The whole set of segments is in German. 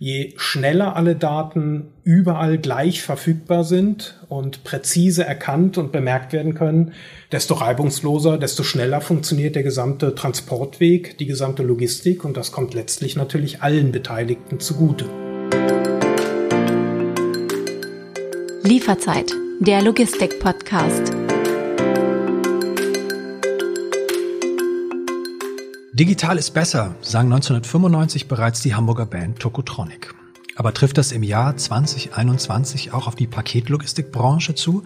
Je schneller alle Daten überall gleich verfügbar sind und präzise erkannt und bemerkt werden können, desto reibungsloser, desto schneller funktioniert der gesamte Transportweg, die gesamte Logistik und das kommt letztlich natürlich allen Beteiligten zugute. Lieferzeit, der Logistik-Podcast. Digital ist besser, sagen 1995 bereits die Hamburger Band Tokotronic. Aber trifft das im Jahr 2021 auch auf die Paketlogistikbranche zu?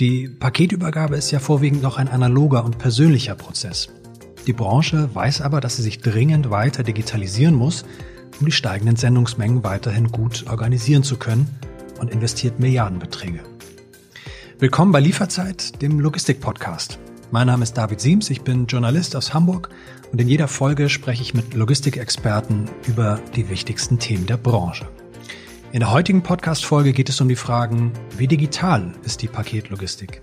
Die Paketübergabe ist ja vorwiegend noch ein analoger und persönlicher Prozess. Die Branche weiß aber, dass sie sich dringend weiter digitalisieren muss, um die steigenden Sendungsmengen weiterhin gut organisieren zu können und investiert Milliardenbeträge. Willkommen bei Lieferzeit, dem Logistik-Podcast. Mein Name ist David Siems, ich bin Journalist aus Hamburg und in jeder Folge spreche ich mit Logistikexperten über die wichtigsten Themen der Branche. In der heutigen Podcast-Folge geht es um die Fragen, wie digital ist die Paketlogistik?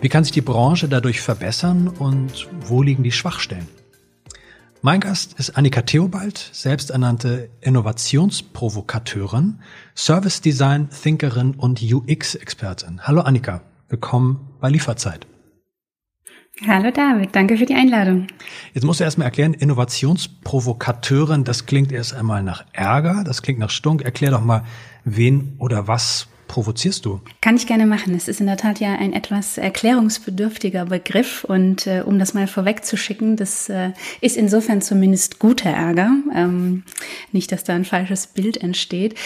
Wie kann sich die Branche dadurch verbessern und wo liegen die Schwachstellen? Mein Gast ist Annika Theobald, selbsternannte Innovationsprovokateurin, Service Design Thinkerin und UX-Expertin. Hallo Annika, willkommen bei Lieferzeit. Hallo David, danke für die Einladung. Jetzt musst du erstmal erklären, Innovationsprovokateurin, das klingt erst einmal nach Ärger, das klingt nach Stunk. Erklär doch mal, wen oder was provozierst du? Kann ich gerne machen. Es ist in der Tat ja ein etwas erklärungsbedürftiger Begriff und äh, um das mal vorwegzuschicken, das äh, ist insofern zumindest guter Ärger. Ähm, nicht, dass da ein falsches Bild entsteht.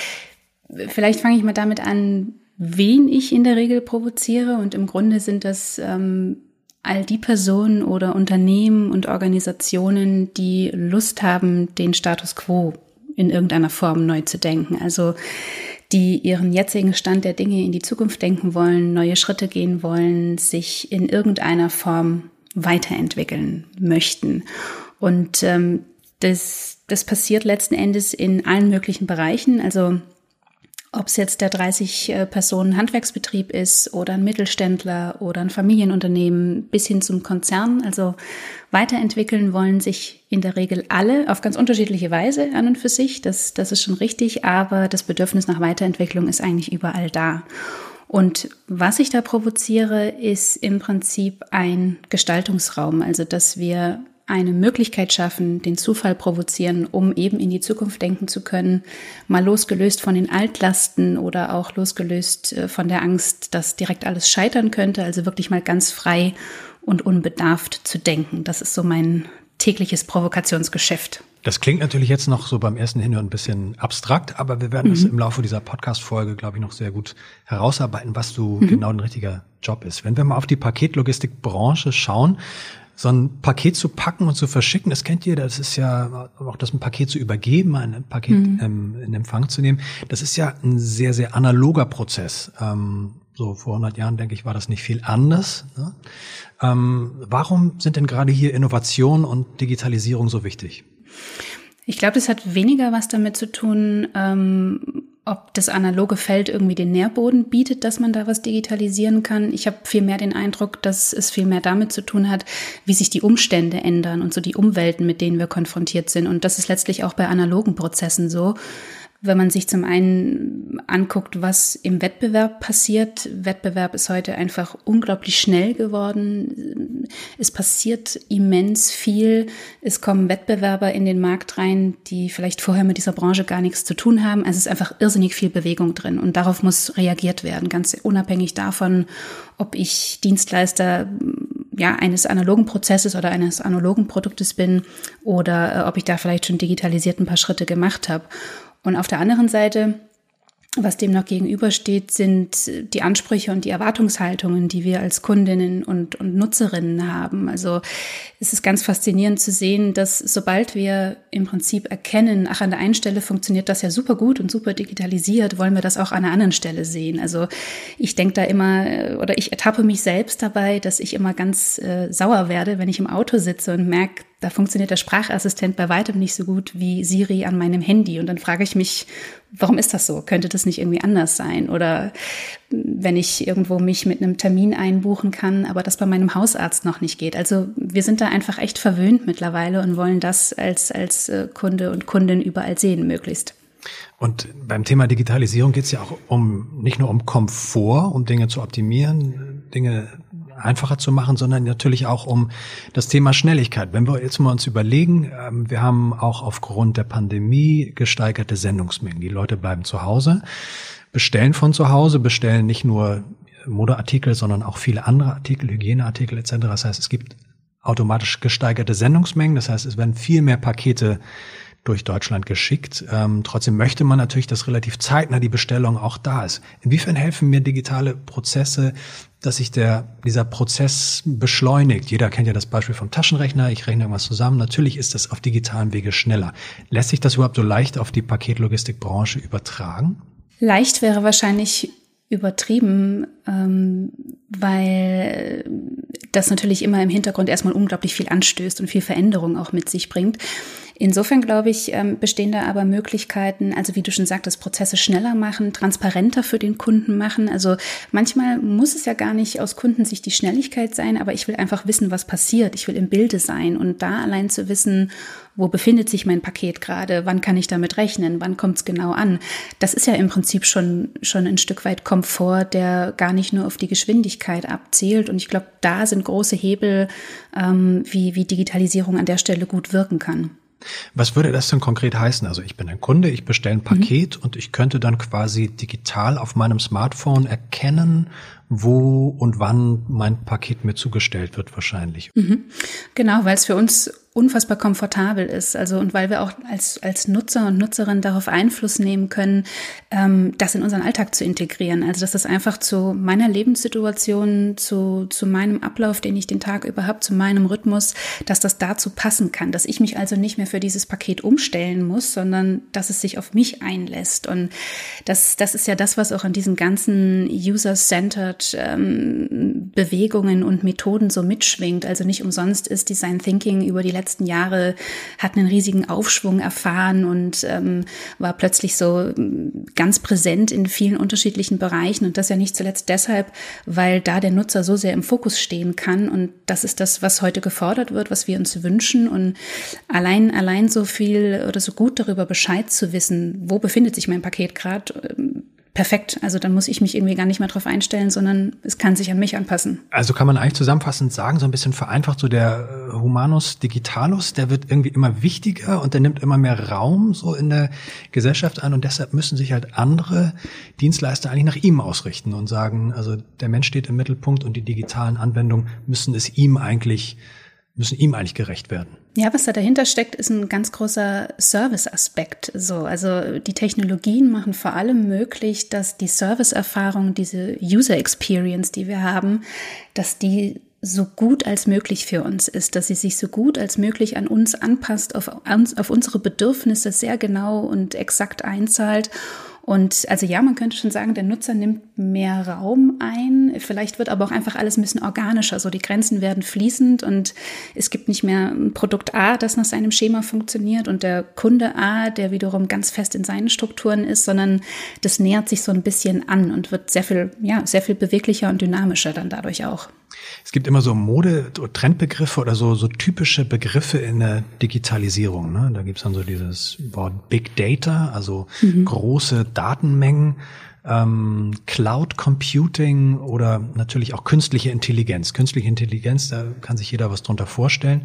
Vielleicht fange ich mal damit an, wen ich in der Regel provoziere und im Grunde sind das ähm, all die Personen oder Unternehmen und Organisationen, die Lust haben, den Status quo in irgendeiner Form neu zu denken. Also die ihren jetzigen Stand der Dinge in die Zukunft denken wollen, neue Schritte gehen wollen, sich in irgendeiner Form weiterentwickeln möchten. Und ähm, das, das passiert letzten Endes in allen möglichen Bereichen. Also ob es jetzt der 30 äh, ist oder ein Mittelständler oder ein Familienunternehmen bis hin zum Konzern. Also weiterentwickeln wollen sich in der Regel alle auf ganz unterschiedliche Weise an und für sich. Das, das ist schon richtig. Aber das Bedürfnis nach Weiterentwicklung ist eigentlich überall da. Und was ich da provoziere, ist im Prinzip ein Gestaltungsraum. Also, dass wir eine Möglichkeit schaffen, den Zufall provozieren, um eben in die Zukunft denken zu können, mal losgelöst von den Altlasten oder auch losgelöst äh, von der Angst, dass direkt alles scheitern könnte, also wirklich mal ganz frei und unbedarft zu denken. Das ist so mein tägliches Provokationsgeschäft. Das klingt natürlich jetzt noch so beim ersten Hinhören ein bisschen abstrakt, aber wir werden es mhm. im Laufe dieser Podcast-Folge, glaube ich, noch sehr gut herausarbeiten, was so mhm. genau ein richtiger Job ist. Wenn wir mal auf die Paketlogistikbranche schauen, so ein Paket zu packen und zu verschicken, das kennt ihr, das ist ja auch das ein Paket zu übergeben, ein Paket mhm. ähm, in Empfang zu nehmen, das ist ja ein sehr, sehr analoger Prozess. Ähm, so vor 100 Jahren, denke ich, war das nicht viel anders. Ne? Ähm, warum sind denn gerade hier Innovation und Digitalisierung so wichtig? Ich glaube, das hat weniger was damit zu tun, ähm, ob das analoge Feld irgendwie den Nährboden bietet, dass man da was digitalisieren kann. Ich habe viel mehr den Eindruck, dass es viel mehr damit zu tun hat, wie sich die Umstände ändern und so die Umwelten, mit denen wir konfrontiert sind. Und das ist letztlich auch bei analogen Prozessen so wenn man sich zum einen anguckt, was im Wettbewerb passiert. Wettbewerb ist heute einfach unglaublich schnell geworden. Es passiert immens viel. Es kommen Wettbewerber in den Markt rein, die vielleicht vorher mit dieser Branche gar nichts zu tun haben. Also es ist einfach irrsinnig viel Bewegung drin und darauf muss reagiert werden, ganz unabhängig davon, ob ich Dienstleister ja, eines analogen Prozesses oder eines analogen Produktes bin oder äh, ob ich da vielleicht schon digitalisiert ein paar Schritte gemacht habe. Und auf der anderen Seite was dem noch gegenübersteht, sind die Ansprüche und die Erwartungshaltungen, die wir als Kundinnen und, und Nutzerinnen haben. Also es ist ganz faszinierend zu sehen, dass sobald wir im Prinzip erkennen, ach, an der einen Stelle funktioniert das ja super gut und super digitalisiert, wollen wir das auch an der anderen Stelle sehen. Also ich denke da immer, oder ich ertappe mich selbst dabei, dass ich immer ganz äh, sauer werde, wenn ich im Auto sitze und merke, da funktioniert der Sprachassistent bei weitem nicht so gut wie Siri an meinem Handy. Und dann frage ich mich, warum ist das so? Könnte das nicht irgendwie anders sein? Oder wenn ich irgendwo mich mit einem Termin einbuchen kann, aber das bei meinem Hausarzt noch nicht geht. Also wir sind da einfach echt verwöhnt mittlerweile und wollen das als, als äh, Kunde und Kundin überall sehen, möglichst. Und beim Thema Digitalisierung geht es ja auch um nicht nur um Komfort, um Dinge zu optimieren, Dinge einfacher zu machen, sondern natürlich auch um das Thema Schnelligkeit. Wenn wir jetzt mal uns überlegen, ähm, wir haben auch aufgrund der Pandemie gesteigerte Sendungsmengen. Die Leute bleiben zu Hause, bestellen von zu Hause, bestellen nicht nur Modeartikel, sondern auch viele andere Artikel, Hygieneartikel etc. Das heißt, es gibt automatisch gesteigerte Sendungsmengen. Das heißt, es werden viel mehr Pakete durch Deutschland geschickt. Ähm, trotzdem möchte man natürlich, dass relativ zeitnah die Bestellung auch da ist. Inwiefern helfen mir digitale Prozesse, dass sich der, dieser Prozess beschleunigt? Jeder kennt ja das Beispiel vom Taschenrechner. Ich rechne irgendwas zusammen. Natürlich ist das auf digitalen Wege schneller. Lässt sich das überhaupt so leicht auf die Paketlogistikbranche übertragen? Leicht wäre wahrscheinlich übertrieben, ähm, weil das natürlich immer im Hintergrund erstmal unglaublich viel anstößt und viel Veränderung auch mit sich bringt. Insofern glaube ich, ähm, bestehen da aber Möglichkeiten, also wie du schon sagtest, Prozesse schneller machen, transparenter für den Kunden machen. Also manchmal muss es ja gar nicht aus Kundensicht die Schnelligkeit sein, aber ich will einfach wissen, was passiert. Ich will im Bilde sein und da allein zu wissen, wo befindet sich mein Paket gerade, wann kann ich damit rechnen, wann kommt es genau an. Das ist ja im Prinzip schon, schon ein Stück weit Komfort, der gar nicht nur auf die Geschwindigkeit abzielt. Und ich glaube, da sind große Hebel, ähm, wie, wie Digitalisierung an der Stelle gut wirken kann. Was würde das denn konkret heißen? Also ich bin ein Kunde, ich bestelle ein Paket mhm. und ich könnte dann quasi digital auf meinem Smartphone erkennen, wo und wann mein Paket mir zugestellt wird wahrscheinlich. Mhm. Genau, weil es für uns unfassbar komfortabel ist. Also und weil wir auch als, als Nutzer und Nutzerin darauf Einfluss nehmen können, ähm, das in unseren Alltag zu integrieren. Also dass das einfach zu meiner Lebenssituation, zu, zu meinem Ablauf, den ich den Tag über habe, zu meinem Rhythmus, dass das dazu passen kann. Dass ich mich also nicht mehr für dieses Paket umstellen muss, sondern dass es sich auf mich einlässt. Und das, das ist ja das, was auch an diesen ganzen User-Centered ähm, Bewegungen und Methoden so mitschwingt. Also nicht umsonst ist Design Thinking über die letzten letzten Jahre hat einen riesigen Aufschwung erfahren und ähm, war plötzlich so mm, ganz präsent in vielen unterschiedlichen Bereichen. Und das ja nicht zuletzt deshalb, weil da der Nutzer so sehr im Fokus stehen kann. Und das ist das, was heute gefordert wird, was wir uns wünschen. Und allein, allein so viel oder so gut darüber Bescheid zu wissen, wo befindet sich mein Paket gerade, ähm, perfekt. Also dann muss ich mich irgendwie gar nicht mehr drauf einstellen, sondern es kann sich an mich anpassen. Also kann man eigentlich zusammenfassend sagen, so ein bisschen vereinfacht, so der äh, Humanus Digitalus, der wird irgendwie immer wichtiger und der nimmt immer mehr Raum so in der Gesellschaft an und deshalb müssen sich halt andere Dienstleister eigentlich nach ihm ausrichten und sagen, also der Mensch steht im Mittelpunkt und die digitalen Anwendungen müssen es ihm eigentlich müssen ihm eigentlich gerecht werden. Ja, was da dahinter steckt, ist ein ganz großer Service-Aspekt. So, also die Technologien machen vor allem möglich, dass die Service-Erfahrung, diese User Experience, die wir haben, dass die so gut als möglich für uns ist, dass sie sich so gut als möglich an uns anpasst, auf, auf unsere Bedürfnisse sehr genau und exakt einzahlt und also ja, man könnte schon sagen, der Nutzer nimmt mehr Raum ein. Vielleicht wird aber auch einfach alles ein bisschen organischer. So die Grenzen werden fließend und es gibt nicht mehr ein Produkt A, das nach seinem Schema funktioniert und der Kunde A, der wiederum ganz fest in seinen Strukturen ist, sondern das nähert sich so ein bisschen an und wird sehr viel, ja, sehr viel beweglicher und dynamischer dann dadurch auch. Es gibt immer so Mode, Trendbegriffe oder so, so typische Begriffe in der Digitalisierung. Ne? Da gibt's dann so dieses Wort Big Data, also mhm. große Datenmengen, ähm, Cloud Computing oder natürlich auch künstliche Intelligenz. Künstliche Intelligenz, da kann sich jeder was drunter vorstellen.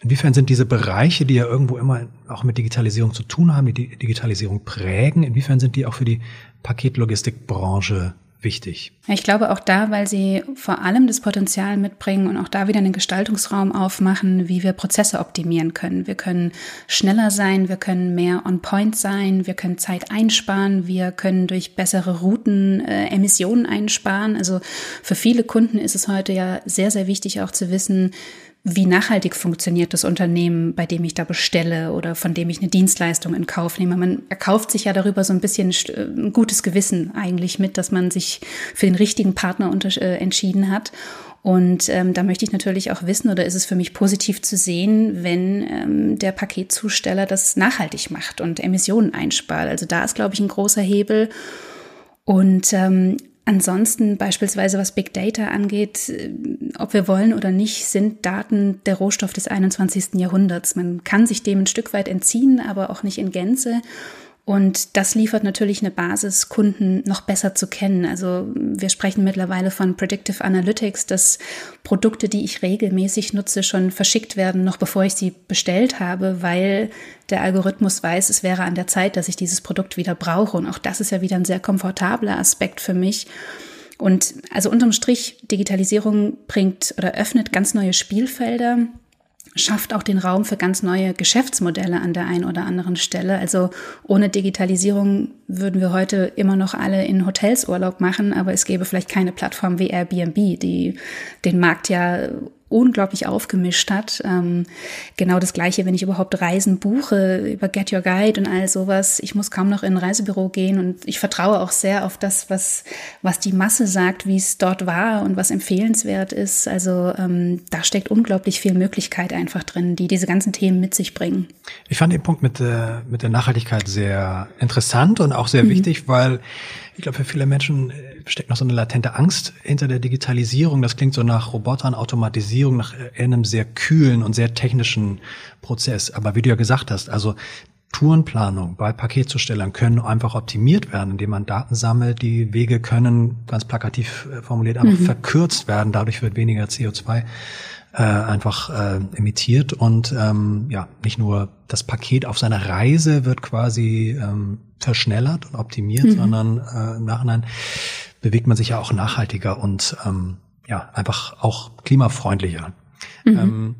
Inwiefern sind diese Bereiche, die ja irgendwo immer auch mit Digitalisierung zu tun haben, die Digitalisierung prägen, inwiefern sind die auch für die Paketlogistikbranche wichtig. Ich glaube auch da, weil sie vor allem das Potenzial mitbringen und auch da wieder einen Gestaltungsraum aufmachen, wie wir Prozesse optimieren können. Wir können schneller sein, wir können mehr on point sein, wir können Zeit einsparen, wir können durch bessere Routen äh, Emissionen einsparen. Also für viele Kunden ist es heute ja sehr, sehr wichtig auch zu wissen, wie nachhaltig funktioniert das Unternehmen, bei dem ich da bestelle oder von dem ich eine Dienstleistung in Kauf nehme. Man erkauft sich ja darüber so ein bisschen äh, ein gutes Gewissen eigentlich mit, dass man sich für den richtigen Partner äh, entschieden hat. Und ähm, da möchte ich natürlich auch wissen, oder ist es für mich positiv zu sehen, wenn ähm, der Paketzusteller das nachhaltig macht und Emissionen einspart. Also da ist, glaube ich, ein großer Hebel. Und ähm, Ansonsten beispielsweise was Big Data angeht, äh, ob wir wollen oder nicht, sind Daten der Rohstoff des 21. Jahrhunderts. Man kann sich dem ein Stück weit entziehen, aber auch nicht in Gänze. Und das liefert natürlich eine Basis, Kunden noch besser zu kennen. Also wir sprechen mittlerweile von Predictive Analytics, dass Produkte, die ich regelmäßig nutze, schon verschickt werden, noch bevor ich sie bestellt habe, weil der Algorithmus weiß, es wäre an der Zeit, dass ich dieses Produkt wieder brauche. Und auch das ist ja wieder ein sehr komfortabler Aspekt für mich. Und also unterm Strich, Digitalisierung bringt oder öffnet ganz neue Spielfelder schafft auch den Raum für ganz neue Geschäftsmodelle an der einen oder anderen Stelle. Also ohne Digitalisierung würden wir heute immer noch alle in Hotels Urlaub machen, aber es gäbe vielleicht keine Plattform wie Airbnb, die den Markt ja unglaublich aufgemischt hat. Ähm, genau das Gleiche, wenn ich überhaupt Reisen buche über Get Your Guide und all sowas. Ich muss kaum noch in ein Reisebüro gehen und ich vertraue auch sehr auf das, was, was die Masse sagt, wie es dort war und was empfehlenswert ist. Also ähm, da steckt unglaublich viel Möglichkeit einfach drin, die diese ganzen Themen mit sich bringen. Ich fand den Punkt mit der, mit der Nachhaltigkeit sehr interessant und auch sehr mhm. wichtig, weil ich glaube, für viele Menschen äh, steckt noch so eine latente Angst hinter der Digitalisierung. Das klingt so nach Robotern, Automatisierung, nach einem sehr kühlen und sehr technischen Prozess. Aber wie du ja gesagt hast, also Tourenplanung bei Paketzustellern können einfach optimiert werden, indem man Daten sammelt. Die Wege können, ganz plakativ äh, formuliert, einfach mhm. verkürzt werden. Dadurch wird weniger CO2 äh, einfach äh, emittiert und ähm, ja, nicht nur das Paket auf seiner Reise wird quasi ähm, verschnellert und optimiert, mhm. sondern äh, im Nachhinein bewegt man sich ja auch nachhaltiger und ähm, ja, einfach auch klimafreundlicher. Mhm. Ähm,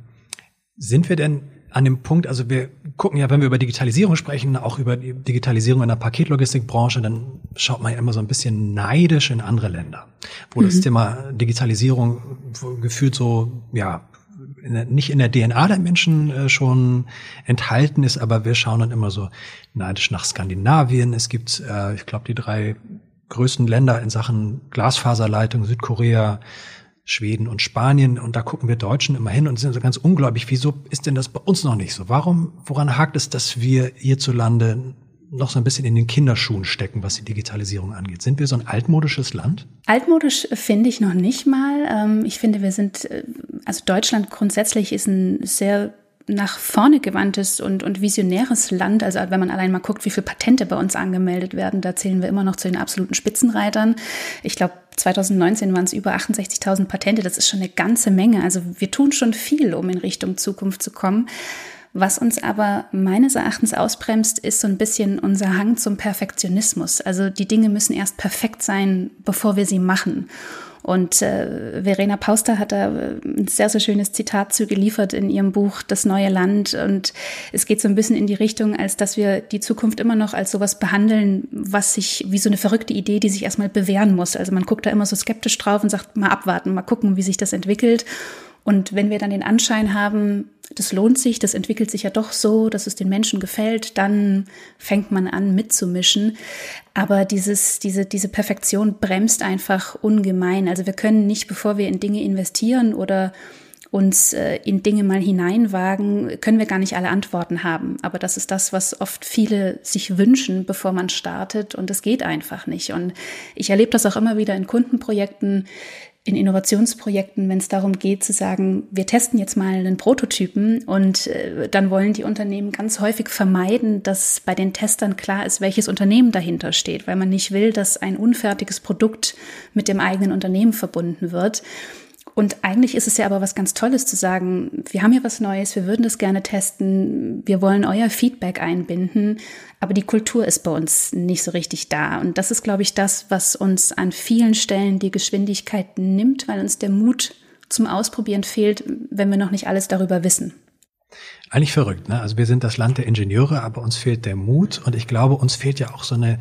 sind wir denn an dem Punkt, also wir gucken ja, wenn wir über Digitalisierung sprechen, auch über die Digitalisierung in der Paketlogistikbranche, dann schaut man ja immer so ein bisschen neidisch in andere Länder, wo mhm. das Thema Digitalisierung gefühlt so, ja, in der, nicht in der DNA der Menschen äh, schon enthalten ist, aber wir schauen dann immer so neidisch nach Skandinavien. Es gibt, äh, ich glaube, die drei größten Länder in Sachen Glasfaserleitung, Südkorea, Schweden und Spanien. Und da gucken wir Deutschen immer hin und sind so ganz ungläubig. Wieso ist denn das bei uns noch nicht so? Warum, woran hakt es, dass wir hierzulande noch so ein bisschen in den Kinderschuhen stecken, was die Digitalisierung angeht. Sind wir so ein altmodisches Land? Altmodisch finde ich noch nicht mal. Ähm, ich finde, wir sind, äh, also Deutschland grundsätzlich ist ein sehr nach vorne gewandtes und, und visionäres Land. Also wenn man allein mal guckt, wie viele Patente bei uns angemeldet werden, da zählen wir immer noch zu den absoluten Spitzenreitern. Ich glaube, 2019 waren es über 68.000 Patente. Das ist schon eine ganze Menge. Also wir tun schon viel, um in Richtung Zukunft zu kommen. Was uns aber meines Erachtens ausbremst, ist so ein bisschen unser Hang zum Perfektionismus. Also die Dinge müssen erst perfekt sein, bevor wir sie machen. Und äh, Verena Pauster hat da äh, ein sehr, sehr schönes Zitat zu geliefert in ihrem Buch Das neue Land. Und es geht so ein bisschen in die Richtung, als dass wir die Zukunft immer noch als sowas behandeln, was sich wie so eine verrückte Idee, die sich erstmal bewähren muss. Also man guckt da immer so skeptisch drauf und sagt, mal abwarten, mal gucken, wie sich das entwickelt. Und wenn wir dann den Anschein haben, das lohnt sich, das entwickelt sich ja doch so, dass es den Menschen gefällt, dann fängt man an mitzumischen. Aber dieses, diese, diese Perfektion bremst einfach ungemein. Also wir können nicht, bevor wir in Dinge investieren oder uns äh, in Dinge mal hineinwagen, können wir gar nicht alle Antworten haben. Aber das ist das, was oft viele sich wünschen, bevor man startet. Und es geht einfach nicht. Und ich erlebe das auch immer wieder in Kundenprojekten, in Innovationsprojekten, wenn es darum geht zu sagen, wir testen jetzt mal einen Prototypen und äh, dann wollen die Unternehmen ganz häufig vermeiden, dass bei den Testern klar ist, welches Unternehmen dahinter steht, weil man nicht will, dass ein unfertiges Produkt mit dem eigenen Unternehmen verbunden wird. Und eigentlich ist es ja aber was ganz Tolles zu sagen, wir haben hier was Neues, wir würden das gerne testen, wir wollen euer Feedback einbinden, aber die Kultur ist bei uns nicht so richtig da. Und das ist, glaube ich, das, was uns an vielen Stellen die Geschwindigkeit nimmt, weil uns der Mut zum Ausprobieren fehlt, wenn wir noch nicht alles darüber wissen. Eigentlich verrückt, ne? Also wir sind das Land der Ingenieure, aber uns fehlt der Mut und ich glaube, uns fehlt ja auch so eine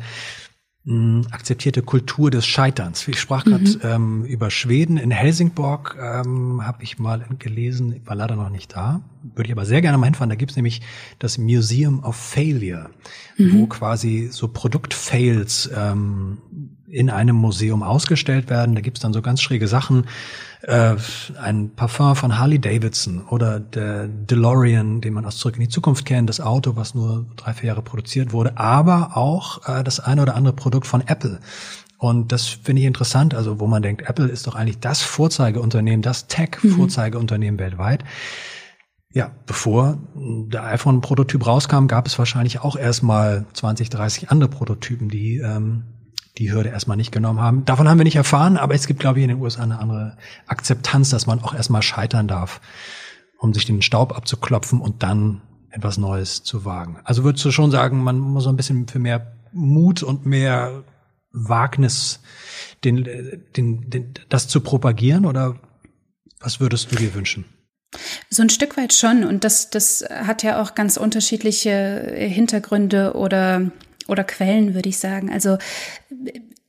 akzeptierte Kultur des Scheiterns. Ich sprach gerade mhm. ähm, über Schweden. In Helsingborg ähm, habe ich mal gelesen, war leider noch nicht da, würde ich aber sehr gerne mal hinfahren. Da gibt's nämlich das Museum of Failure, mhm. wo quasi so Produktfails ähm, in einem Museum ausgestellt werden. Da gibt's dann so ganz schräge Sachen äh, ein Parfum von Harley Davidson oder der DeLorean, den man aus Zurück in die Zukunft kennt, das Auto, was nur drei, vier Jahre produziert wurde, aber auch äh, das eine oder andere Produkt von Apple. Und das finde ich interessant, also wo man denkt, Apple ist doch eigentlich das Vorzeigeunternehmen, das Tech-Vorzeigeunternehmen mhm. weltweit. Ja, bevor der iPhone-Prototyp rauskam, gab es wahrscheinlich auch erstmal 20, 30 andere Prototypen, die ähm, die Hürde erstmal nicht genommen haben. Davon haben wir nicht erfahren, aber es gibt, glaube ich, in den USA eine andere Akzeptanz, dass man auch erstmal scheitern darf, um sich den Staub abzuklopfen und dann etwas Neues zu wagen. Also würdest du schon sagen, man muss so ein bisschen für mehr Mut und mehr Wagnis den, den, den, das zu propagieren oder was würdest du dir wünschen? So ein Stück weit schon. Und das, das hat ja auch ganz unterschiedliche Hintergründe oder, oder Quellen, würde ich sagen. Also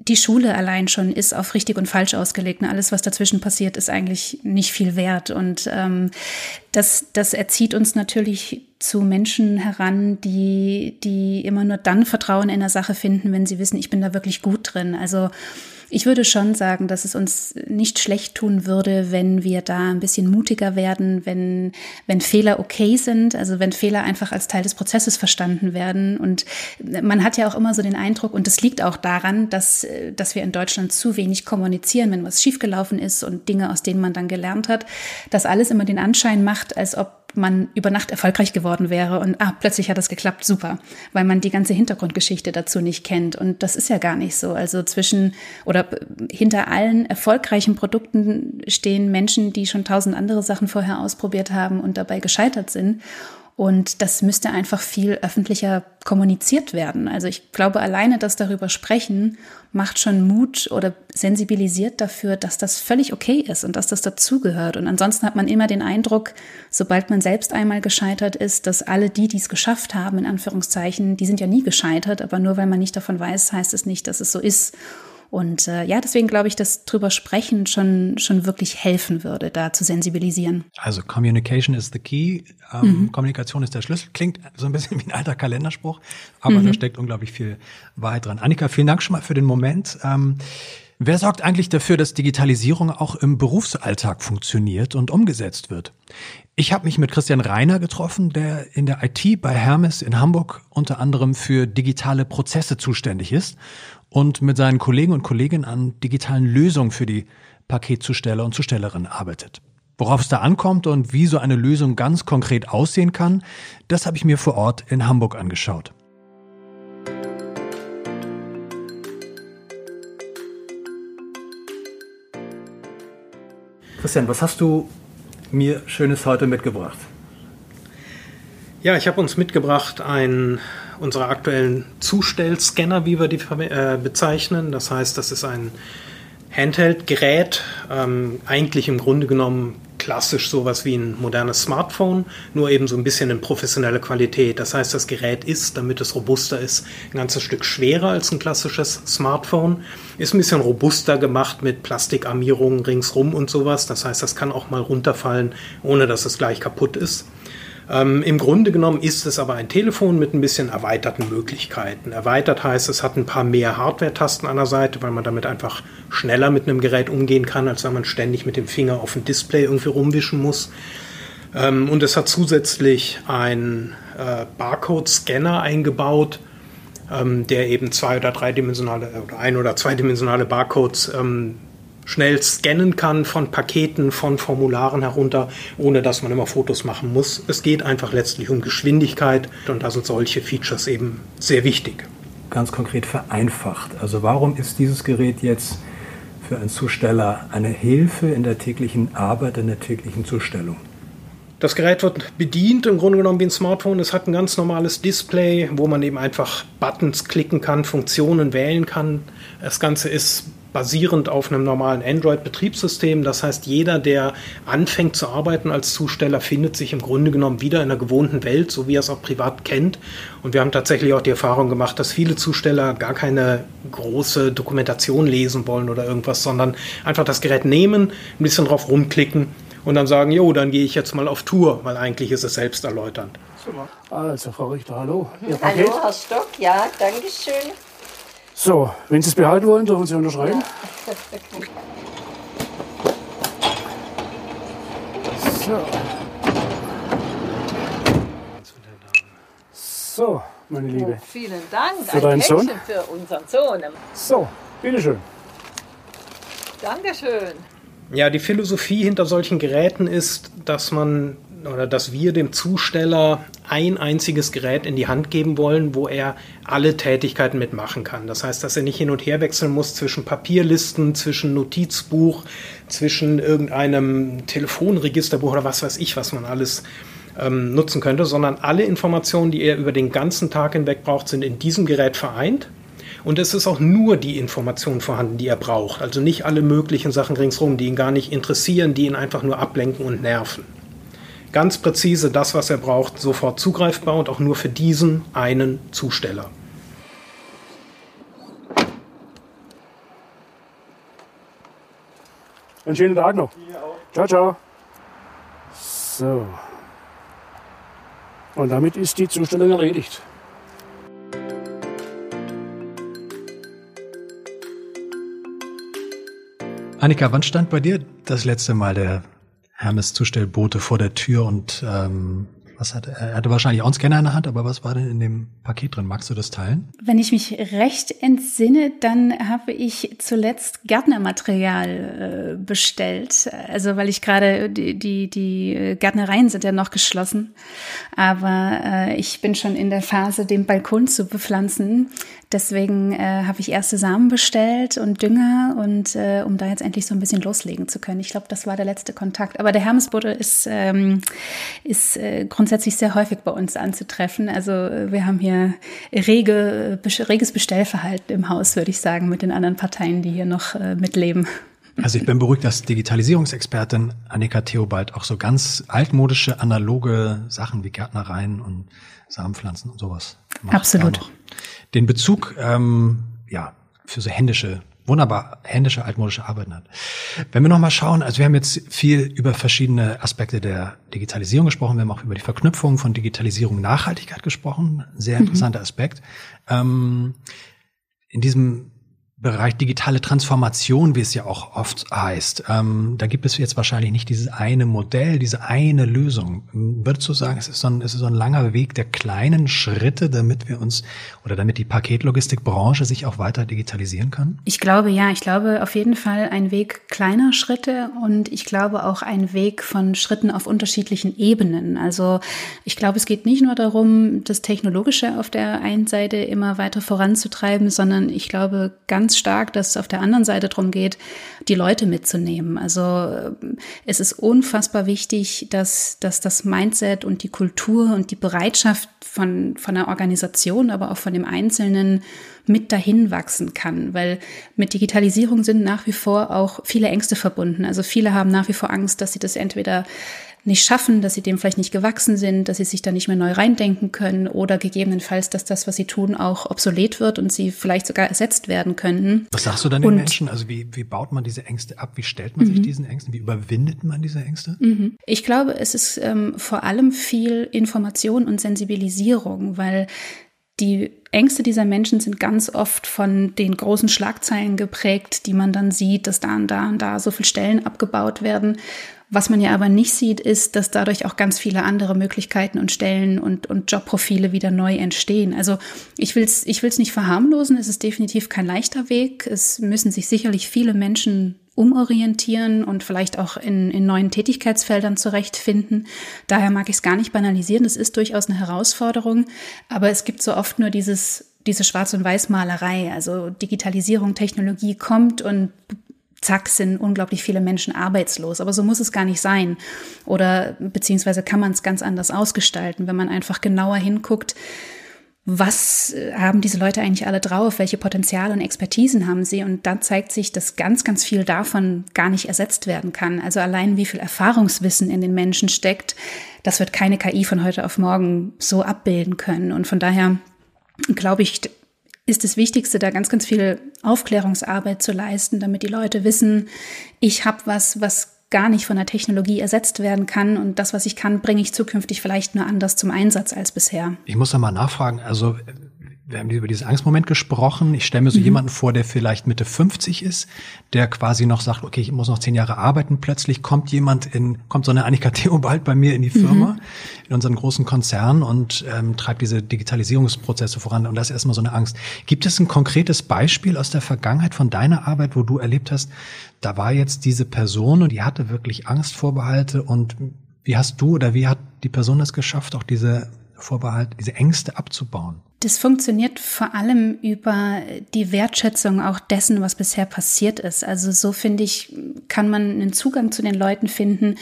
die Schule allein schon ist auf richtig und falsch ausgelegt. Und alles, was dazwischen passiert, ist eigentlich nicht viel wert. Und ähm, das, das erzieht uns natürlich zu Menschen heran, die, die immer nur dann Vertrauen in der Sache finden, wenn sie wissen, ich bin da wirklich gut drin. Also ich würde schon sagen, dass es uns nicht schlecht tun würde, wenn wir da ein bisschen mutiger werden, wenn, wenn Fehler okay sind, also wenn Fehler einfach als Teil des Prozesses verstanden werden. Und man hat ja auch immer so den Eindruck, und das liegt auch daran, dass, dass wir in Deutschland zu wenig kommunizieren, wenn was schiefgelaufen ist und Dinge, aus denen man dann gelernt hat, dass alles immer den Anschein macht, als ob man über Nacht erfolgreich geworden wäre und ah, plötzlich hat das geklappt, super, weil man die ganze Hintergrundgeschichte dazu nicht kennt. Und das ist ja gar nicht so. Also zwischen oder hinter allen erfolgreichen Produkten stehen Menschen, die schon tausend andere Sachen vorher ausprobiert haben und dabei gescheitert sind. Und das müsste einfach viel öffentlicher kommuniziert werden. Also ich glaube, alleine das darüber sprechen macht schon Mut oder sensibilisiert dafür, dass das völlig okay ist und dass das dazugehört. Und ansonsten hat man immer den Eindruck, sobald man selbst einmal gescheitert ist, dass alle die, die es geschafft haben, in Anführungszeichen, die sind ja nie gescheitert, aber nur weil man nicht davon weiß, heißt es nicht, dass es so ist. Und äh, ja, deswegen glaube ich, dass drüber sprechen schon, schon wirklich helfen würde, da zu sensibilisieren. Also Communication is the key. Ähm, mhm. Kommunikation ist der Schlüssel. Klingt so ein bisschen wie ein alter Kalenderspruch, aber mhm. da steckt unglaublich viel Wahrheit dran. Annika, vielen Dank schon mal für den Moment. Ähm, Wer sorgt eigentlich dafür, dass Digitalisierung auch im Berufsalltag funktioniert und umgesetzt wird? Ich habe mich mit Christian Reiner getroffen, der in der IT bei Hermes in Hamburg unter anderem für digitale Prozesse zuständig ist und mit seinen Kollegen und Kolleginnen an digitalen Lösungen für die Paketzusteller und Zustellerinnen arbeitet. Worauf es da ankommt und wie so eine Lösung ganz konkret aussehen kann, das habe ich mir vor Ort in Hamburg angeschaut. Christian, was hast du mir Schönes heute mitgebracht? Ja, ich habe uns mitgebracht ein unsere aktuellen Zustellscanner, wie wir die äh, bezeichnen. Das heißt, das ist ein Handheld-Gerät, ähm, eigentlich im Grunde genommen klassisch sowas wie ein modernes Smartphone, nur eben so ein bisschen in professionelle Qualität. Das heißt, das Gerät ist, damit es robuster ist, ein ganzes Stück schwerer als ein klassisches Smartphone. Ist ein bisschen robuster gemacht mit Plastikarmierungen ringsrum und sowas. Das heißt, das kann auch mal runterfallen, ohne dass es gleich kaputt ist. Ähm, Im Grunde genommen ist es aber ein Telefon mit ein bisschen erweiterten Möglichkeiten. Erweitert heißt, es hat ein paar mehr Hardware-Tasten an der Seite, weil man damit einfach schneller mit einem Gerät umgehen kann, als wenn man ständig mit dem Finger auf ein Display irgendwie rumwischen muss. Ähm, und es hat zusätzlich einen äh, Barcode-Scanner eingebaut, ähm, der eben zwei- oder dreidimensionale oder ein- oder zweidimensionale Barcodes ähm, schnell scannen kann von Paketen, von Formularen herunter, ohne dass man immer Fotos machen muss. Es geht einfach letztlich um Geschwindigkeit und da sind solche Features eben sehr wichtig. Ganz konkret vereinfacht. Also warum ist dieses Gerät jetzt für einen Zusteller eine Hilfe in der täglichen Arbeit, in der täglichen Zustellung? Das Gerät wird bedient im Grunde genommen wie ein Smartphone. Es hat ein ganz normales Display, wo man eben einfach Buttons klicken kann, Funktionen wählen kann. Das Ganze ist basierend auf einem normalen Android-Betriebssystem. Das heißt, jeder, der anfängt zu arbeiten als Zusteller, findet sich im Grunde genommen wieder in der gewohnten Welt, so wie er es auch privat kennt. Und wir haben tatsächlich auch die Erfahrung gemacht, dass viele Zusteller gar keine große Dokumentation lesen wollen oder irgendwas, sondern einfach das Gerät nehmen, ein bisschen drauf rumklicken und dann sagen, jo, dann gehe ich jetzt mal auf Tour, weil eigentlich ist es selbst erläuternd. Also, Frau Richter, hallo. Ihr Hallo, Herr Stock, ja, danke schön. So, wenn Sie es behalten wollen, dürfen Sie unterschreiben. So. So, meine Liebe. Oh, vielen Dank. Für deinen Sohn? Für unseren Sohn. So, bitteschön. Dankeschön. Ja, die Philosophie hinter solchen Geräten ist, dass man oder dass wir dem Zusteller ein einziges Gerät in die Hand geben wollen, wo er alle Tätigkeiten mitmachen kann. Das heißt, dass er nicht hin und her wechseln muss zwischen Papierlisten, zwischen Notizbuch, zwischen irgendeinem Telefonregisterbuch oder was weiß ich, was man alles ähm, nutzen könnte, sondern alle Informationen, die er über den ganzen Tag hinweg braucht, sind in diesem Gerät vereint. Und es ist auch nur die Information vorhanden, die er braucht. Also nicht alle möglichen Sachen ringsherum, die ihn gar nicht interessieren, die ihn einfach nur ablenken und nerven. Ganz präzise das, was er braucht, sofort zugreifbar und auch nur für diesen einen Zusteller. Einen schönen Tag noch. Ciao, ciao. So. Und damit ist die Zustellung erledigt. Annika, wann stand bei dir das letzte Mal der Hermes-Zustellbote vor der Tür und ähm, was hat er? Er hatte wahrscheinlich auch einen Scanner in der Hand, aber was war denn in dem Paket drin? Magst du das teilen? Wenn ich mich recht entsinne, dann habe ich zuletzt Gärtnermaterial äh, bestellt. Also weil ich gerade die, die, die Gärtnereien sind ja noch geschlossen. Aber äh, ich bin schon in der Phase, den Balkon zu bepflanzen. Deswegen äh, habe ich erste Samen bestellt und Dünger und äh, um da jetzt endlich so ein bisschen loslegen zu können. Ich glaube, das war der letzte Kontakt. Aber der Hermesbuddel ist, ähm, ist äh, grundsätzlich sehr häufig bei uns anzutreffen. Also äh, wir haben hier rege, reges Bestellverhalten im Haus, würde ich sagen, mit den anderen Parteien, die hier noch äh, mitleben. Also ich bin beruhigt, dass Digitalisierungsexpertin Annika Theobald auch so ganz altmodische, analoge Sachen wie Gärtnereien und Samenpflanzen und sowas macht. Absolut. Den Bezug, ähm, ja, für so händische, wunderbar händische, altmodische Arbeiten hat. Wenn wir nochmal schauen, also wir haben jetzt viel über verschiedene Aspekte der Digitalisierung gesprochen, wir haben auch über die Verknüpfung von Digitalisierung und Nachhaltigkeit gesprochen, sehr interessanter mhm. Aspekt. Ähm, in diesem Bereich digitale Transformation, wie es ja auch oft heißt. Ähm, da gibt es jetzt wahrscheinlich nicht dieses eine Modell, diese eine Lösung. Würdest du sagen, es ist, so ein, es ist so ein langer Weg der kleinen Schritte, damit wir uns oder damit die Paketlogistikbranche sich auch weiter digitalisieren kann? Ich glaube ja, ich glaube auf jeden Fall ein Weg kleiner Schritte und ich glaube auch ein Weg von Schritten auf unterschiedlichen Ebenen. Also ich glaube, es geht nicht nur darum, das Technologische auf der einen Seite immer weiter voranzutreiben, sondern ich glaube ganz ganz stark, dass es auf der anderen Seite darum geht, die Leute mitzunehmen. Also äh, es ist unfassbar wichtig, dass, dass das Mindset und die Kultur und die Bereitschaft von, von der Organisation, aber auch von dem Einzelnen mit dahin wachsen kann, weil mit Digitalisierung sind nach wie vor auch viele Ängste verbunden. Also viele haben nach wie vor Angst, dass sie das entweder nicht schaffen, dass sie dem vielleicht nicht gewachsen sind, dass sie sich da nicht mehr neu reindenken können oder gegebenenfalls, dass das, was sie tun, auch obsolet wird und sie vielleicht sogar ersetzt werden könnten. Was sagst du dann den Menschen? Also wie, wie baut man diese Ängste ab? Wie stellt man mhm. sich diesen Ängsten? Wie überwindet man diese Ängste? Mhm. Ich glaube, es ist ähm, vor allem viel Information und Sensibilisierung, weil die Ängste dieser Menschen sind ganz oft von den großen Schlagzeilen geprägt, die man dann sieht, dass da und da und da so viele Stellen abgebaut werden. Was man ja aber nicht sieht, ist, dass dadurch auch ganz viele andere Möglichkeiten und Stellen und, und Jobprofile wieder neu entstehen. Also ich will es ich will's nicht verharmlosen, es ist definitiv kein leichter Weg. Es müssen sich sicherlich viele Menschen umorientieren und vielleicht auch in, in neuen Tätigkeitsfeldern zurechtfinden. Daher mag ich es gar nicht banalisieren. Das ist durchaus eine Herausforderung, aber es gibt so oft nur dieses diese Schwarz- und Weiß-Malerei, also Digitalisierung, Technologie kommt und zack, sind unglaublich viele Menschen arbeitslos. Aber so muss es gar nicht sein. Oder beziehungsweise kann man es ganz anders ausgestalten, wenn man einfach genauer hinguckt, was äh, haben diese Leute eigentlich alle drauf? Welche Potenziale und Expertisen haben sie? Und dann zeigt sich, dass ganz, ganz viel davon gar nicht ersetzt werden kann. Also allein wie viel Erfahrungswissen in den Menschen steckt, das wird keine KI von heute auf morgen so abbilden können. Und von daher glaube ich, ist das Wichtigste, da ganz, ganz viel Aufklärungsarbeit zu leisten, damit die Leute wissen, ich habe was, was gar nicht von der Technologie ersetzt werden kann und das, was ich kann, bringe ich zukünftig vielleicht nur anders zum Einsatz als bisher. Ich muss da mal nachfragen, also wir haben über diesen Angstmoment gesprochen. Ich stelle mir so mhm. jemanden vor, der vielleicht Mitte 50 ist, der quasi noch sagt, okay, ich muss noch zehn Jahre arbeiten. Plötzlich kommt jemand in, kommt so eine Annika Theobald bei mir in die Firma, mhm. in unseren großen Konzern und ähm, treibt diese Digitalisierungsprozesse voran. Und das ist erstmal so eine Angst. Gibt es ein konkretes Beispiel aus der Vergangenheit von deiner Arbeit, wo du erlebt hast, da war jetzt diese Person und die hatte wirklich Angstvorbehalte und Wie hast du oder wie hat die Person es geschafft, auch diese Vorbehalte, diese Ängste abzubauen? Das funktioniert vor allem über die Wertschätzung auch dessen, was bisher passiert ist. Also so finde ich, kann man einen Zugang zu den Leuten finden.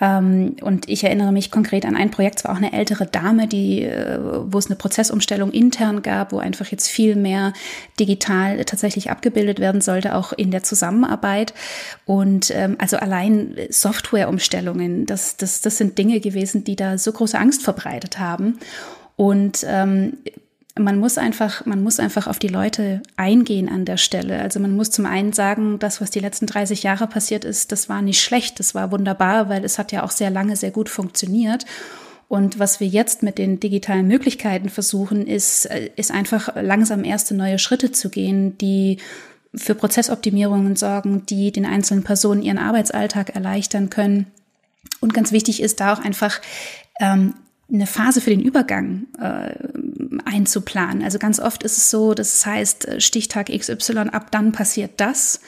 Ähm, und ich erinnere mich konkret an ein Projekt, zwar auch eine ältere Dame, die, äh, wo es eine Prozessumstellung intern gab, wo einfach jetzt viel mehr digital tatsächlich abgebildet werden sollte, auch in der Zusammenarbeit. Und ähm, also allein Softwareumstellungen, das, das, das sind Dinge gewesen, die da so große Angst verbreitet haben. Und ähm, man muss einfach, man muss einfach auf die Leute eingehen an der Stelle. Also man muss zum einen sagen, das, was die letzten 30 Jahre passiert ist, das war nicht schlecht, das war wunderbar, weil es hat ja auch sehr lange sehr gut funktioniert. Und was wir jetzt mit den digitalen Möglichkeiten versuchen, ist, äh, ist einfach langsam erste neue Schritte zu gehen, die für Prozessoptimierungen sorgen, die den einzelnen Personen ihren Arbeitsalltag erleichtern können. Und ganz wichtig ist da auch einfach ähm, eine Phase für den Übergang äh, einzuplanen. Also ganz oft ist es so, das heißt, äh, Stichtag XY, ab dann passiert das.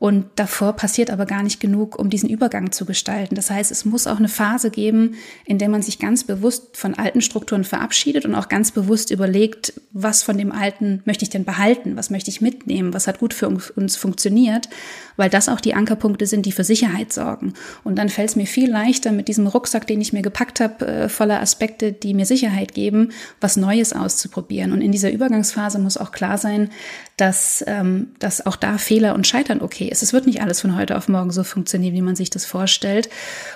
Und davor passiert aber gar nicht genug, um diesen Übergang zu gestalten. Das heißt, es muss auch eine Phase geben, in der man sich ganz bewusst von alten Strukturen verabschiedet und auch ganz bewusst überlegt, was von dem Alten möchte ich denn behalten, was möchte ich mitnehmen, was hat gut für uns funktioniert, weil das auch die Ankerpunkte sind, die für Sicherheit sorgen. Und dann fällt es mir viel leichter, mit diesem Rucksack, den ich mir gepackt habe, äh, voller Aspekte, die mir Sicherheit geben, was Neues auszuprobieren. Und in dieser Übergangsphase muss auch klar sein, dass, ähm, dass auch da Fehler und Scheitern okay ist. Es wird nicht alles von heute auf morgen so funktionieren, wie man sich das vorstellt.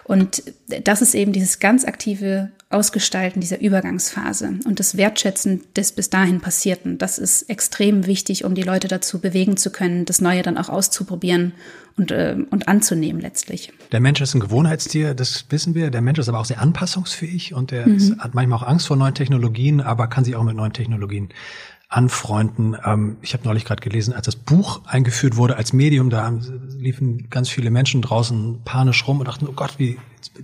Und das ist eben dieses ganz aktive Ausgestalten dieser Übergangsphase und das Wertschätzen des bis dahin Passierten. Das ist extrem wichtig, um die Leute dazu bewegen zu können, das Neue dann auch auszuprobieren und, äh, und anzunehmen letztlich. Der Mensch ist ein Gewohnheitstier, das wissen wir. Der Mensch ist aber auch sehr anpassungsfähig und er mhm. hat manchmal auch Angst vor neuen Technologien, aber kann sich auch mit neuen Technologien anfreunden. Ähm, ich habe neulich gerade gelesen, als das Buch eingeführt wurde als Medium, da liefen ganz viele Menschen draußen panisch rum und dachten, oh Gott, wie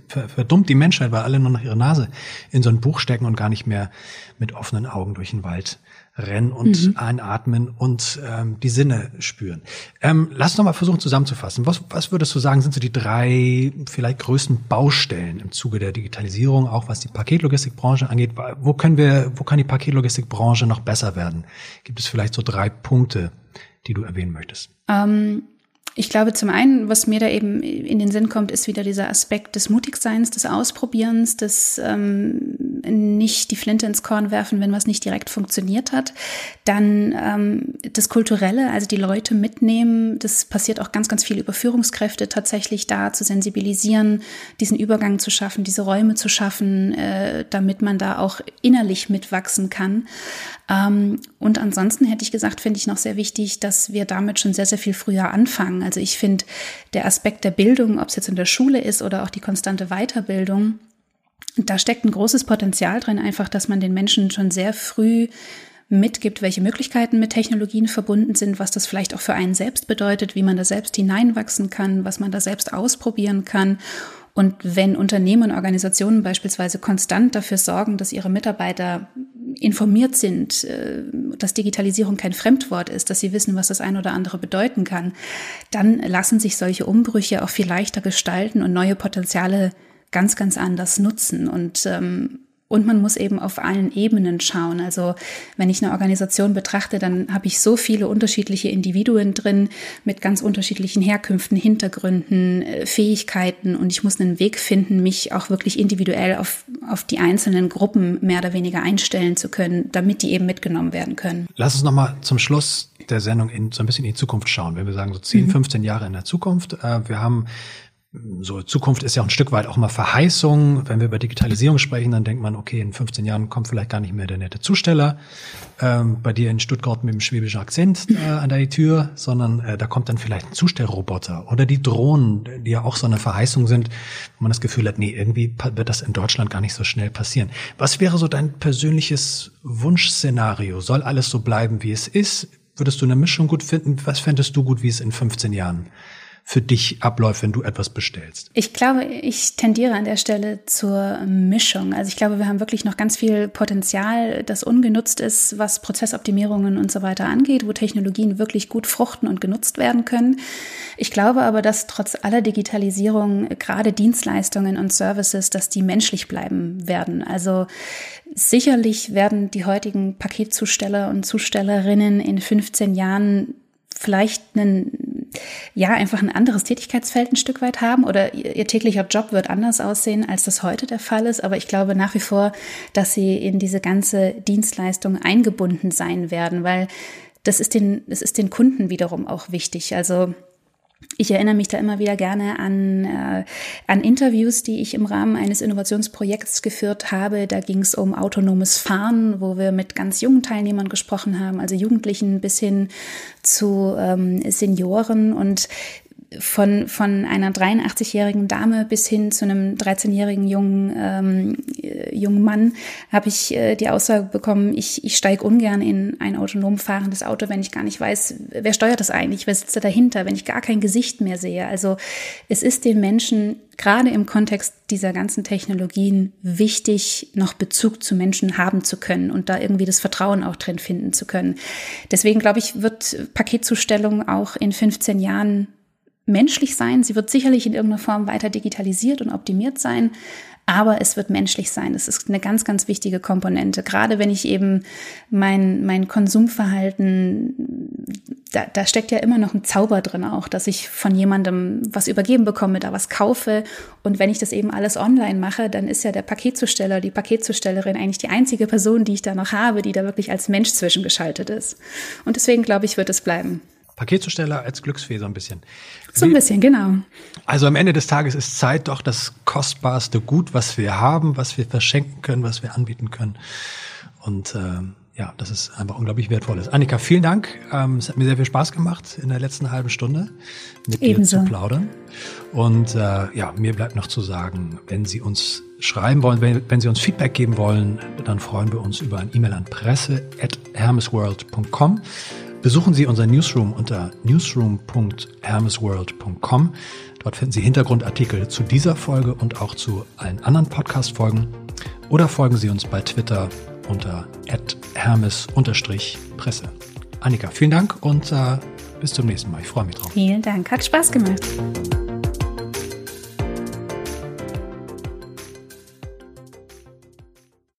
verdummt die Menschheit, weil alle nur noch ihre Nase in so ein Buch stecken und gar nicht mehr mit offenen Augen durch den Wald rennen und mhm. einatmen und ähm, die Sinne spüren. Ähm, lass noch mal versuchen zusammenzufassen. Was, was würdest du sagen, sind so die drei vielleicht größten Baustellen im Zuge der Digitalisierung, auch was die Paketlogistikbranche angeht? Wo können wir, wo kann die Paketlogistikbranche noch besser werden? Gibt es vielleicht so drei Punkte, die du erwähnen möchtest? Ähm ich glaube, zum einen, was mir da eben in den Sinn kommt, ist wieder dieser Aspekt des Mutigseins, des Ausprobierens, des ähm, nicht die Flinte ins Korn werfen, wenn was nicht direkt funktioniert hat. Dann ähm, das Kulturelle, also die Leute mitnehmen. Das passiert auch ganz, ganz viel über Führungskräfte tatsächlich da zu sensibilisieren, diesen Übergang zu schaffen, diese Räume zu schaffen, äh, damit man da auch innerlich mitwachsen kann. Ähm, und ansonsten hätte ich gesagt, finde ich noch sehr wichtig, dass wir damit schon sehr, sehr viel früher anfangen. Also ich finde, der Aspekt der Bildung, ob es jetzt in der Schule ist oder auch die konstante Weiterbildung, da steckt ein großes Potenzial drin, einfach, dass man den Menschen schon sehr früh mitgibt, welche Möglichkeiten mit Technologien verbunden sind, was das vielleicht auch für einen selbst bedeutet, wie man da selbst hineinwachsen kann, was man da selbst ausprobieren kann und wenn Unternehmen und Organisationen beispielsweise konstant dafür sorgen, dass ihre Mitarbeiter informiert sind, äh, dass Digitalisierung kein Fremdwort ist, dass sie wissen, was das ein oder andere bedeuten kann, dann lassen sich solche Umbrüche auch viel leichter gestalten und neue Potenziale ganz, ganz anders nutzen. Und ähm, und man muss eben auf allen Ebenen schauen. Also wenn ich eine Organisation betrachte, dann habe ich so viele unterschiedliche Individuen drin mit ganz unterschiedlichen Herkünften, Hintergründen, äh, Fähigkeiten. Und ich muss einen Weg finden, mich auch wirklich individuell auf, auf die einzelnen Gruppen mehr oder weniger einstellen zu können, damit die eben mitgenommen werden können. Lass uns nochmal zum Schluss der Sendung in, so ein bisschen in die Zukunft schauen. Wenn wir sagen so 10, 15 mhm. Jahre in der Zukunft. Äh, wir haben so Zukunft ist ja auch ein Stück weit auch mal Verheißung. Wenn wir über Digitalisierung sprechen, dann denkt man, okay, in 15 Jahren kommt vielleicht gar nicht mehr der nette Zusteller ähm, bei dir in Stuttgart mit dem schwäbischen Akzent äh, an der Tür, sondern äh, da kommt dann vielleicht ein Zustellroboter oder die Drohnen, die ja auch so eine Verheißung sind, wo man das Gefühl hat, nee, irgendwie wird das in Deutschland gar nicht so schnell passieren. Was wäre so dein persönliches Wunschszenario? Soll alles so bleiben, wie es ist? Würdest du eine Mischung gut finden? Was fändest du gut, wie es in 15 Jahren für dich abläuft, wenn du etwas bestellst? Ich glaube, ich tendiere an der Stelle zur Mischung. Also ich glaube, wir haben wirklich noch ganz viel Potenzial, das ungenutzt ist, was Prozessoptimierungen und so weiter angeht, wo Technologien wirklich gut fruchten und genutzt werden können. Ich glaube aber, dass trotz aller Digitalisierung gerade Dienstleistungen und Services, dass die menschlich bleiben werden. Also sicherlich werden die heutigen Paketzusteller und Zustellerinnen in 15 Jahren vielleicht einen, ja, einfach ein anderes Tätigkeitsfeld ein Stück weit haben oder ihr täglicher Job wird anders aussehen, als das heute der Fall ist. Aber ich glaube nach wie vor, dass sie in diese ganze Dienstleistung eingebunden sein werden, weil das ist den, das ist den Kunden wiederum auch wichtig. Also ich erinnere mich da immer wieder gerne an, äh, an Interviews, die ich im Rahmen eines Innovationsprojekts geführt habe. Da ging es um autonomes Fahren, wo wir mit ganz jungen Teilnehmern gesprochen haben, also Jugendlichen bis hin zu ähm, Senioren. Und von, von einer 83-jährigen Dame bis hin zu einem 13-jährigen jungen, ähm, äh, jungen Mann habe ich äh, die Aussage bekommen, ich, ich steige ungern in ein autonom fahrendes Auto, wenn ich gar nicht weiß, wer steuert das eigentlich, wer sitzt da dahinter, wenn ich gar kein Gesicht mehr sehe. Also es ist den Menschen gerade im Kontext dieser ganzen Technologien wichtig, noch Bezug zu Menschen haben zu können und da irgendwie das Vertrauen auch drin finden zu können. Deswegen glaube ich, wird Paketzustellung auch in 15 Jahren menschlich sein. Sie wird sicherlich in irgendeiner Form weiter digitalisiert und optimiert sein, aber es wird menschlich sein. Das ist eine ganz, ganz wichtige Komponente. Gerade wenn ich eben mein, mein Konsumverhalten, da, da steckt ja immer noch ein Zauber drin auch, dass ich von jemandem was übergeben bekomme, da was kaufe. Und wenn ich das eben alles online mache, dann ist ja der Paketzusteller, die Paketzustellerin eigentlich die einzige Person, die ich da noch habe, die da wirklich als Mensch zwischengeschaltet ist. Und deswegen glaube ich, wird es bleiben. Paketzusteller als Glücksfee so ein bisschen. So ein bisschen, genau. Also am Ende des Tages ist Zeit doch das kostbarste Gut, was wir haben, was wir verschenken können, was wir anbieten können. Und ähm, ja, das ist einfach unglaublich wertvolles. Annika, vielen Dank. Ähm, es hat mir sehr viel Spaß gemacht in der letzten halben Stunde mit Ebenso. dir zu plaudern. Und äh, ja, mir bleibt noch zu sagen, wenn Sie uns schreiben wollen, wenn, wenn Sie uns Feedback geben wollen, dann freuen wir uns über ein E-Mail an presse@hermesworld.com. Besuchen Sie unser Newsroom unter newsroom.hermesworld.com. Dort finden Sie Hintergrundartikel zu dieser Folge und auch zu allen anderen Podcast-Folgen. Oder folgen Sie uns bei Twitter unter hermes-presse. Annika, vielen Dank und äh, bis zum nächsten Mal. Ich freue mich drauf. Vielen Dank, hat Spaß gemacht.